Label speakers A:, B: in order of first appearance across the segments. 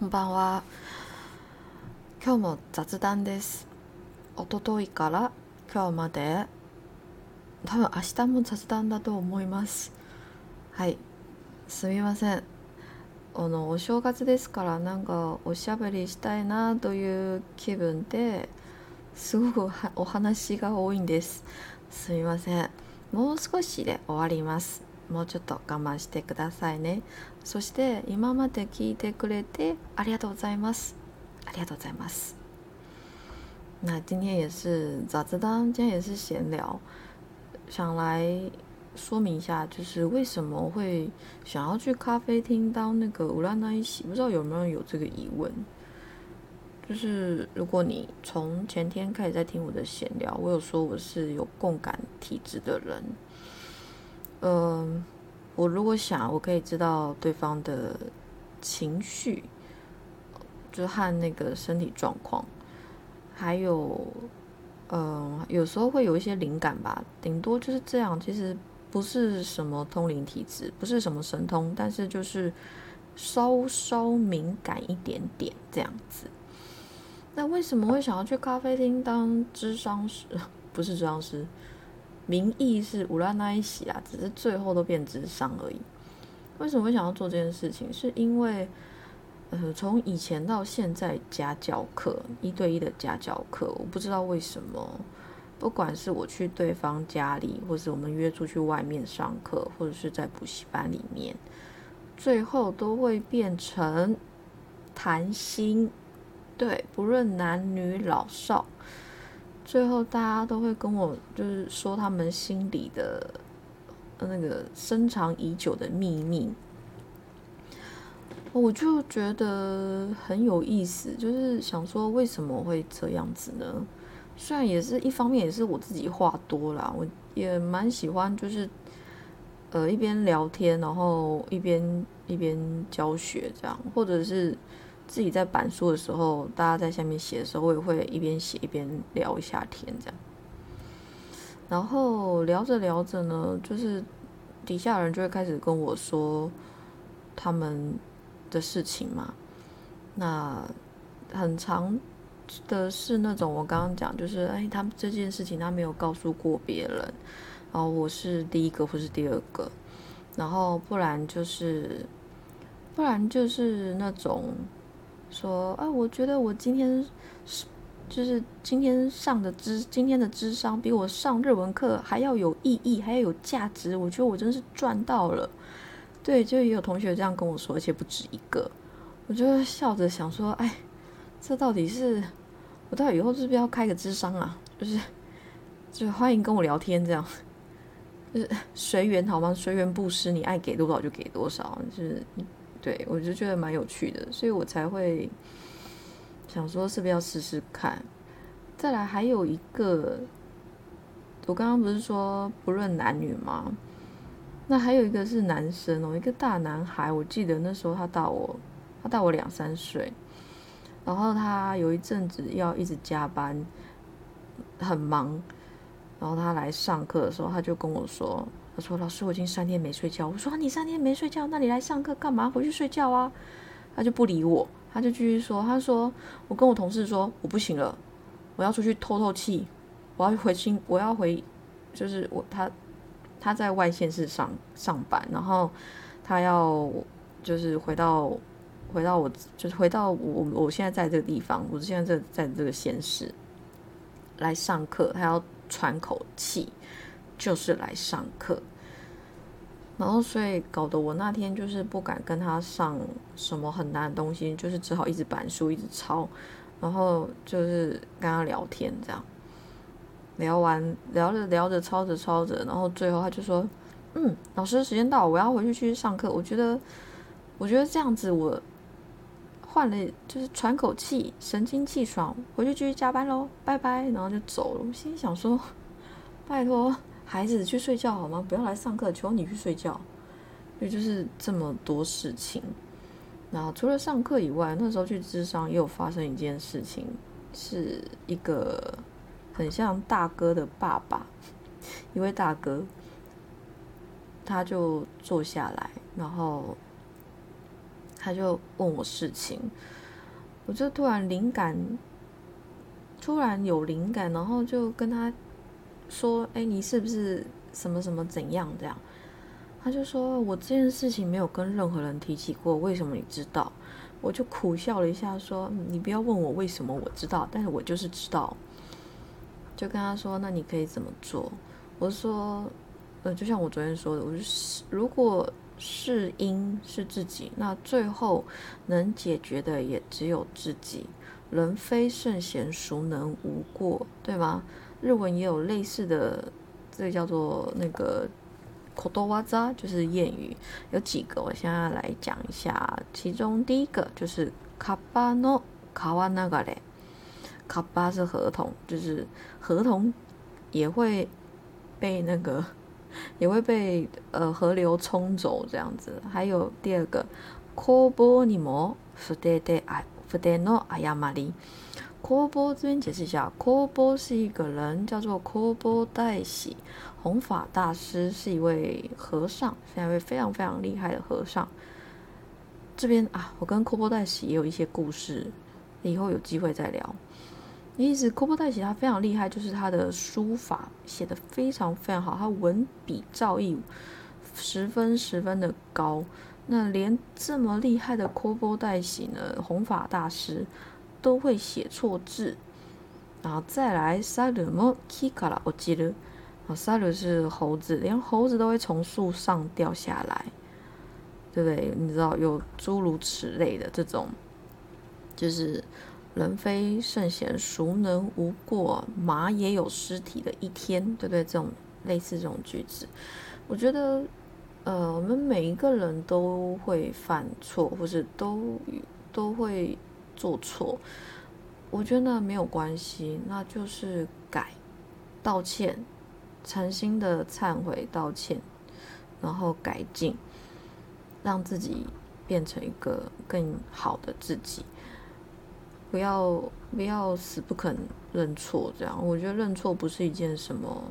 A: こんばんは。今日も雑談です。一昨日から今日まで、多分明日も雑談だと思います。はい、すみません。あのお正月ですからなんかおしゃべりしたいなという気分ですごくお話が多いんです。すみません。もう少しで終わります。もうちょっと我慢してくださいねそして今まで聞いてくれてありがとうございますありがとうございます那今天也是早知道今天也是闲聊想来说明一下，就是为什么会想要去咖啡厅当那个乌拉那一席？不知道有没有人有这个疑问？就是如果你从前天开始在听我的闲聊，我有说我是有共感体质的人，嗯，我如果想，我可以知道对方的情绪，就和那个身体状况，还有，嗯，有时候会有一些灵感吧，顶多就是这样。其实不是什么通灵体质，不是什么神通，但是就是稍稍敏感一点点这样子。那为什么会想要去咖啡厅当智商师？不是智商师。名义是乌拉那一喜啊，只是最后都变智商而已。为什么会想要做这件事情？是因为，呃，从以前到现在家教课一对一的家教课，我不知道为什么，不管是我去对方家里，或是我们约出去外面上课，或者是在补习班里面，最后都会变成谈心。对，不论男女老少。最后，大家都会跟我就是说他们心里的那个深藏已久的秘密，我就觉得很有意思，就是想说为什么会这样子呢？虽然也是一方面也是我自己话多啦，我也蛮喜欢就是呃一边聊天，然后一边一边教学这样，或者是。自己在板书的时候，大家在下面写的时候，我也会一边写一边聊一下天，这样。然后聊着聊着呢，就是底下人就会开始跟我说他们的事情嘛。那很长的是那种我刚刚讲，就是哎，他们这件事情他没有告诉过别人，然后我是第一个或是第二个，然后不然就是不然就是那种。说啊，我觉得我今天是就是今天上的智今天的智商比我上日文课还要有意义，还要有价值。我觉得我真是赚到了。对，就也有同学这样跟我说，而且不止一个。我就笑着想说，哎，这到底是我到底以后是不是要开个智商啊？就是就欢迎跟我聊天，这样就是随缘好吗？随缘布施，你爱给多少就给多少，就是。对，我就觉得蛮有趣的，所以我才会想说是不是要试试看。再来还有一个，我刚刚不是说不论男女吗？那还有一个是男生哦，一个大男孩，我记得那时候他大我，他大我两三岁，然后他有一阵子要一直加班，很忙，然后他来上课的时候，他就跟我说。说：“老师，我已经三天没睡觉。”我说：“你三天没睡觉，那你来上课干嘛？回去睡觉啊！”他就不理我，他就继续说：“他说我跟我同事说我不行了，我要出去透透气，我要回新，我要回，就是我他他在外县市上上班，然后他要就是回到回到我就是回到我我现在在这个地方，我现在在在这个县市来上课，他要喘口气。”就是来上课，然后所以搞得我那天就是不敢跟他上什么很难的东西，就是只好一直板书一直抄，然后就是跟他聊天这样，聊完聊着聊着抄着抄着，然后最后他就说：“嗯，老师时间到，我要回去继续上课。”我觉得，我觉得这样子我换了就是喘口气，神清气爽，回去继续加班喽，拜拜，然后就走了。我心里想说，拜托。孩子去睡觉好吗？不要来上课，求你去睡觉。所以就是这么多事情。那除了上课以外，那时候去智商也有发生一件事情，是一个很像大哥的爸爸，一位大哥，他就坐下来，然后他就问我事情，我就突然灵感，突然有灵感，然后就跟他说：“哎，你是不是什么什么怎样这样？”他就说：“我这件事情没有跟任何人提起过，为什么你知道？”我就苦笑了一下，说：“你不要问我为什么我知道，但是我就是知道。”就跟他说：“那你可以怎么做？”我说：“呃，就像我昨天说的，我是如果是因是自己，那最后能解决的也只有自己。人非圣贤，孰能无过？对吗？日文也有类似的，这个叫做那个。口多哇扎就是谚语，有几个，我现在来讲一下。其中第一个就是卡巴诺卡瓦那个嘞，卡巴是合同，就是合同也会被那个也会被呃河流冲走这样子。还有第二个，科波尼摩福德德爱福德诺阿亚玛里。科波这边解释一下，科波是一个人，叫做科波代喜。弘法大师是一位和尚，是一位非常非常厉害的和尚。这边啊，我跟阔波代喜也有一些故事，以后有机会再聊。意思，阔波代喜他非常厉害，就是他的书法写的非常非常好，他文笔造诣十分十分的高。那连这么厉害的阔波代喜呢，弘法大师都会写错字。然后再来，萨鲁莫基卡拉，我记得。萨鲁是猴子，连猴子都会从树上掉下来，对不对？你知道有诸如此类的这种，就是人非圣贤，孰能无过？马也有尸体的一天，对不对？这种类似这种句子，我觉得，呃，我们每一个人都会犯错，或是都都会做错，我觉得没有关系，那就是改，道歉。诚心的忏悔、道歉，然后改进，让自己变成一个更好的自己。不要不要死不肯认错，这样我觉得认错不是一件什么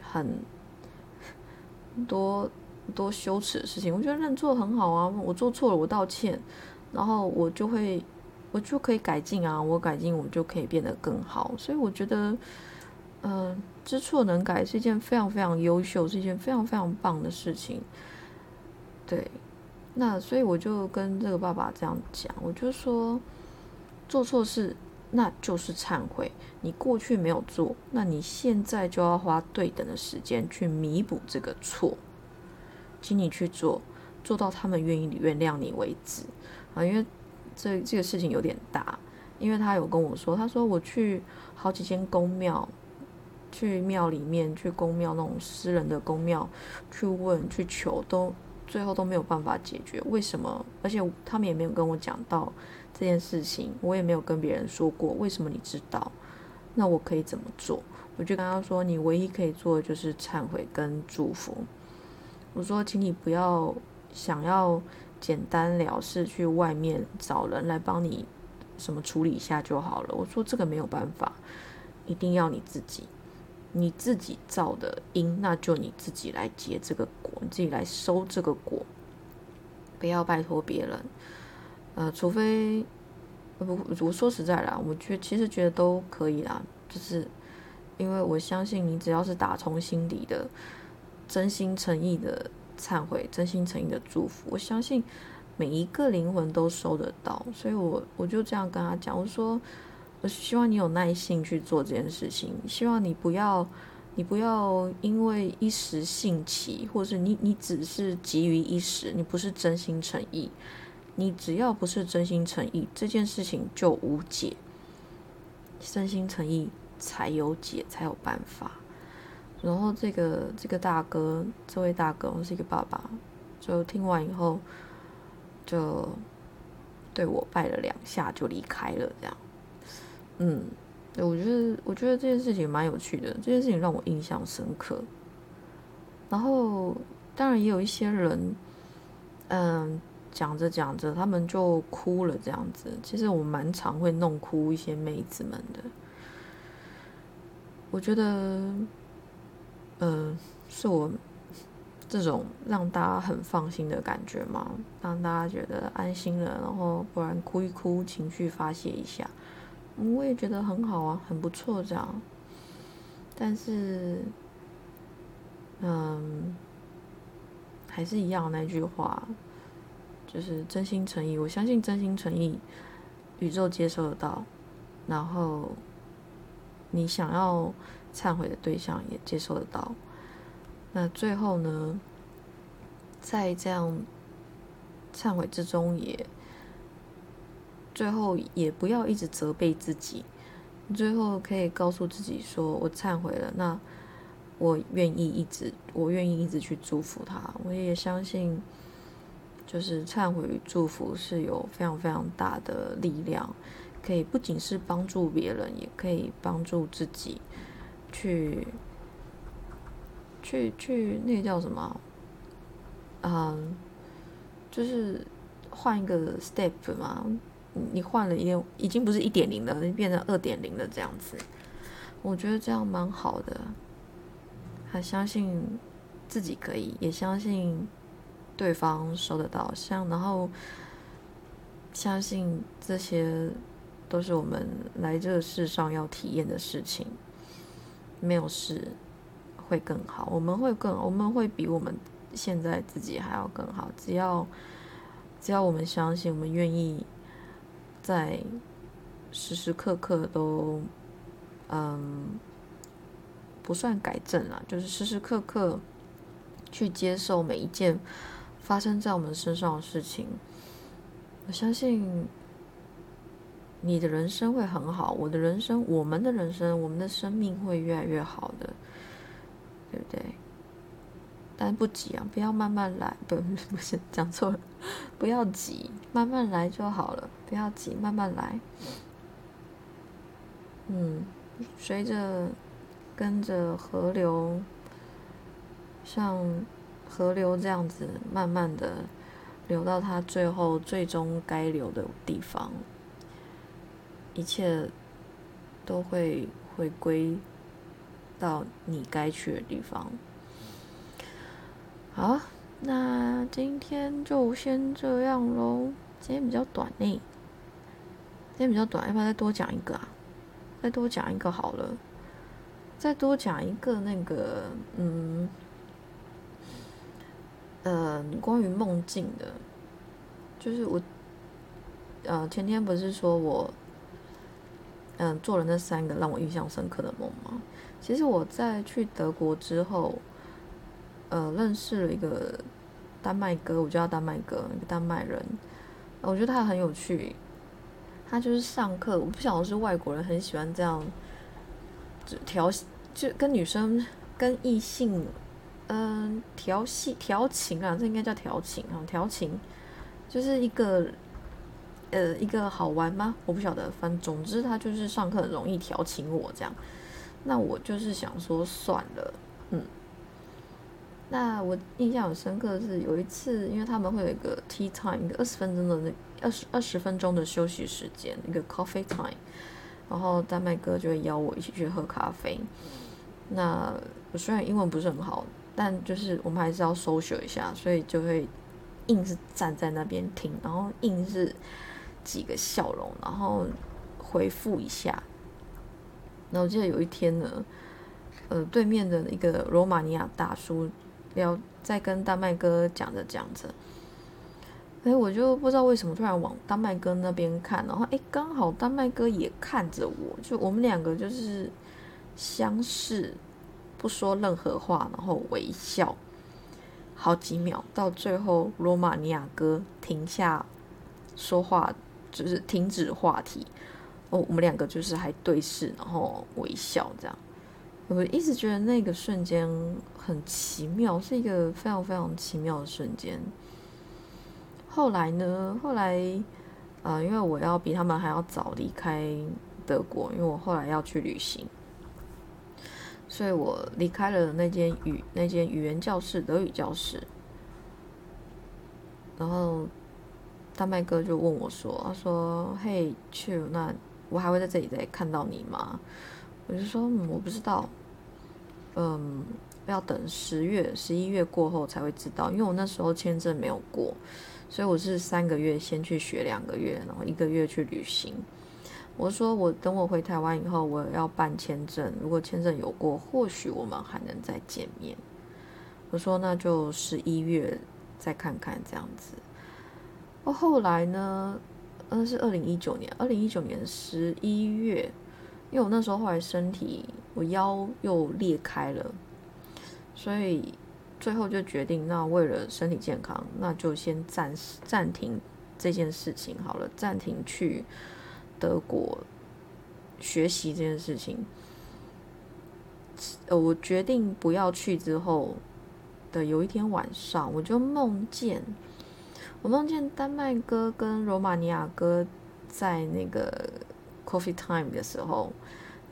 A: 很多多羞耻的事情。我觉得认错很好啊，我做错了，我道歉，然后我就会我就可以改进啊，我改进我就可以变得更好。所以我觉得。嗯，知错能改是一件非常非常优秀，是一件非常非常棒的事情。对，那所以我就跟这个爸爸这样讲，我就说，做错事那就是忏悔，你过去没有做，那你现在就要花对等的时间去弥补这个错，请你去做，做到他们愿意原谅你为止啊！因为这这个事情有点大，因为他有跟我说，他说我去好几间公庙。去庙里面，去公庙那种私人的公庙，去问去求，都最后都没有办法解决。为什么？而且他们也没有跟我讲到这件事情，我也没有跟别人说过。为什么你知道？那我可以怎么做？我就跟他说，你唯一可以做的就是忏悔跟祝福。我说，请你不要想要简单了事，去外面找人来帮你什么处理一下就好了。我说这个没有办法，一定要你自己。你自己造的因，那就你自己来结这个果，你自己来收这个果，不要拜托别人。呃，除非，不，我说实在啦，我觉其实觉得都可以啦，就是因为我相信你，只要是打从心底的、真心诚意的忏悔、真心诚意的祝福，我相信每一个灵魂都收得到。所以我我就这样跟他讲，我说。我希望你有耐心去做这件事情，希望你不要，你不要因为一时兴起，或是你你只是急于一时，你不是真心诚意，你只要不是真心诚意，这件事情就无解。真心诚意才有解，才有办法。然后这个这个大哥，这位大哥是一个爸爸，就听完以后，就对我拜了两下，就离开了，这样。嗯，我觉得我觉得这件事情蛮有趣的，这件事情让我印象深刻。然后当然也有一些人，嗯，讲着讲着他们就哭了，这样子。其实我蛮常会弄哭一些妹子们的。我觉得，嗯，是我这种让大家很放心的感觉嘛，让大家觉得安心了，然后不然哭一哭，情绪发泄一下，我也觉得很好啊，很不错这样。但是，嗯，还是一样那句话，就是真心诚意，我相信真心诚意，宇宙接受得到，然后你想要忏悔的对象也接受得到。那最后呢，在这样忏悔之中，也最后也不要一直责备自己，最后可以告诉自己说：“我忏悔了。”那我愿意一直，我愿意一直去祝福他。我也相信，就是忏悔与祝福是有非常非常大的力量，可以不仅是帮助别人，也可以帮助自己去。去去，那个叫什么？嗯，就是换一个 step 嘛。你换了一，已经不是一点零了，变成二点零了这样子。我觉得这样蛮好的。还相信自己可以，也相信对方收得到。像然后相信这些都是我们来这个世上要体验的事情。没有事。会更好，我们会更，我们会比我们现在自己还要更好。只要只要我们相信，我们愿意在时时刻刻都，嗯，不算改正啦，就是时时刻刻去接受每一件发生在我们身上的事情。我相信你的人生会很好，我的人生，我们的人生，我们的生命会越来越好的。对不对？但不急啊，不要慢慢来，不 不是讲错了，不要急，慢慢来就好了，不要急，慢慢来。嗯，随着跟着河流，像河流这样子，慢慢的流到它最后最终该流的地方，一切都会回归。到你该去的地方。好，那今天就先这样喽。今天比较短呢，今天比较短，要不要再多讲一个啊？再多讲一个好了，再多讲一个那个，嗯，呃，关于梦境的，就是我，呃，前天不是说我，嗯，做了那三个让我印象深刻的梦吗？其实我在去德国之后，呃，认识了一个丹麦哥，我叫丹麦哥，一个丹麦人，我觉得他很有趣。他就是上课，我不晓得是外国人很喜欢这样，就调就跟女生跟异性，嗯，调戏调情啊，这应该叫调情啊，调情就是一个呃一个好玩吗？我不晓得，反正总之他就是上课很容易调情我这样。那我就是想说算了，嗯。那我印象很深刻的是有一次，因为他们会有一个 tea time，一个二十分钟的那二十二十分钟的休息时间，一个 coffee time，然后丹麦哥就会邀我一起去喝咖啡。那我虽然英文不是很好，但就是我们还是要 social 一下，所以就会硬是站在那边听，然后硬是几个笑容，然后回复一下。然后我记得有一天呢，呃，对面的一个罗马尼亚大叔聊，在跟丹麦哥讲着讲着，哎，我就不知道为什么突然往丹麦哥那边看，然后哎，刚好丹麦哥也看着我，就我们两个就是相视，不说任何话，然后微笑好几秒，到最后罗马尼亚哥停下说话，就是停止话题哦。我们两个就是还对视，然后微笑这样。我一直觉得那个瞬间很奇妙，是一个非常非常奇妙的瞬间。后来呢？后来，呃，因为我要比他们还要早离开德国，因为我后来要去旅行，所以我离开了那间语那间语言教室，德语教室。然后大麦哥就问我说：“他说，嘿，去那。”我还会在这里再看到你吗？我就说，嗯，我不知道。嗯，要等十月、十一月过后才会知道，因为我那时候签证没有过，所以我是三个月先去学两个月，然后一个月去旅行。我说我等我回台湾以后，我要办签证，如果签证有过，或许我们还能再见面。我说那就十一月再看看这样子。哦，后来呢？那是二零一九年，二零一九年十一月，因为我那时候后来身体我腰又裂开了。所以最后就决定，那为了身体健康，那就先暂时暂停这件事情好了，暂停去德国学习这件事情。呃，我决定不要去之后的有一天晚上，我就梦见，我梦见丹麦哥跟罗马尼亚哥在那个 coffee time 的时候。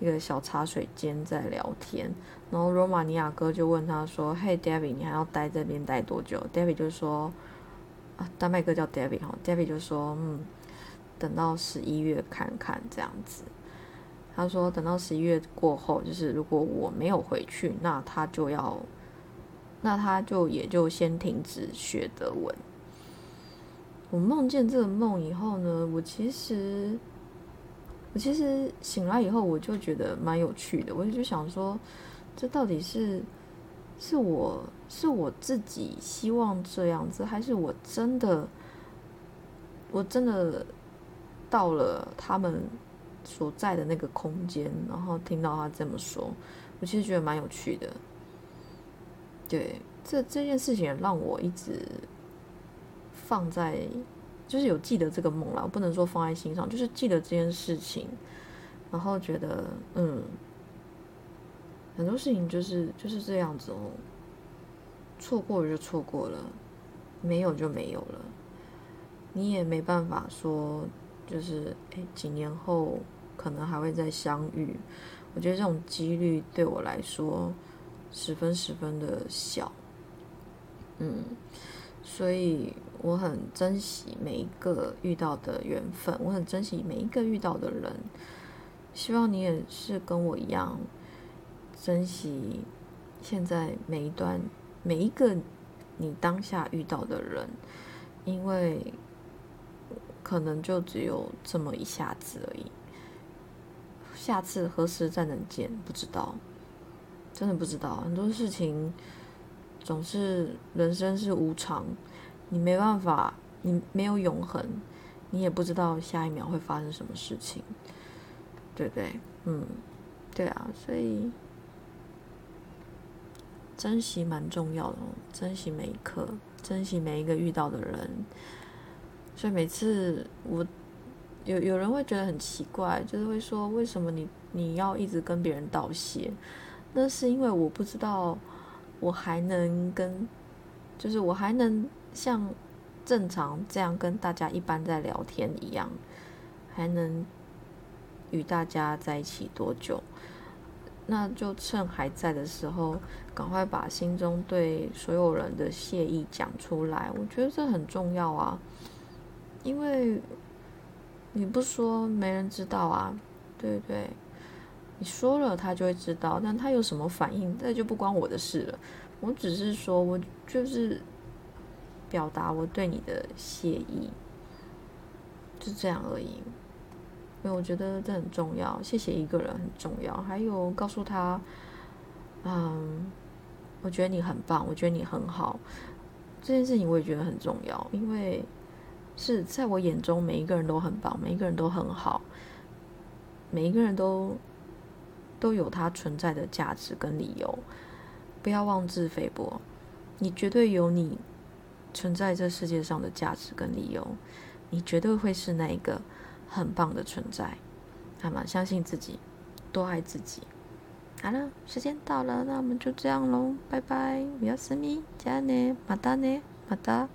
A: 一个小茶水间在聊天，然后罗马尼亚哥就问他说：“嘿，David，你还要待这边待多久？”David 就说：“啊，丹麦哥叫 David 哈，David 就说：嗯，等到十一月看看这样子。他说等到十一月过后，就是如果我没有回去，那他就要，那他就也就先停止学德文。我梦见这个梦以后呢，我其实。我其实醒来以后，我就觉得蛮有趣的。我就想说，这到底是是我是我自己希望这样子，还是我真的我真的到了他们所在的那个空间，然后听到他这么说，我其实觉得蛮有趣的。对，这这件事情让我一直放在。就是有记得这个梦了，我不能说放在心上，就是记得这件事情，然后觉得嗯，很多事情就是就是这样子哦，错过了就错过了，没有就没有了，你也没办法说就是诶几年后可能还会再相遇，我觉得这种几率对我来说十分十分的小，嗯。所以我很珍惜每一个遇到的缘分，我很珍惜每一个遇到的人。希望你也是跟我一样珍惜现在每一段每一个你当下遇到的人，因为可能就只有这么一下子而已。下次何时再能见，不知道，真的不知道很多事情。总是人生是无常，你没办法，你没有永恒，你也不知道下一秒会发生什么事情，对不对？嗯，对啊，所以珍惜蛮重要的，珍惜每一刻，珍惜每一个遇到的人。所以每次我有有人会觉得很奇怪，就是会说为什么你你要一直跟别人道谢？那是因为我不知道。我还能跟，就是我还能像正常这样跟大家一般在聊天一样，还能与大家在一起多久？那就趁还在的时候，赶快把心中对所有人的谢意讲出来。我觉得这很重要啊，因为你不说，没人知道啊，对不对？你说了，他就会知道，但他有什么反应，那就不关我的事了。我只是说，我就是表达我对你的谢意，就这样而已。因为我觉得这很重要，谢谢一个人很重要。还有告诉他，嗯，我觉得你很棒，我觉得你很好，这件事情我也觉得很重要，因为是在我眼中，每一个人都很棒，每一个人都很好，每一个人都。都有他存在的价值跟理由，不要妄自菲薄，你绝对有你存在这世界上的价值跟理由，你绝对会是那一个很棒的存在，那么？相信自己，多爱自己。好了，时间到了，那我们就这样喽，拜拜，我要思密，加呢，马达呢，马达。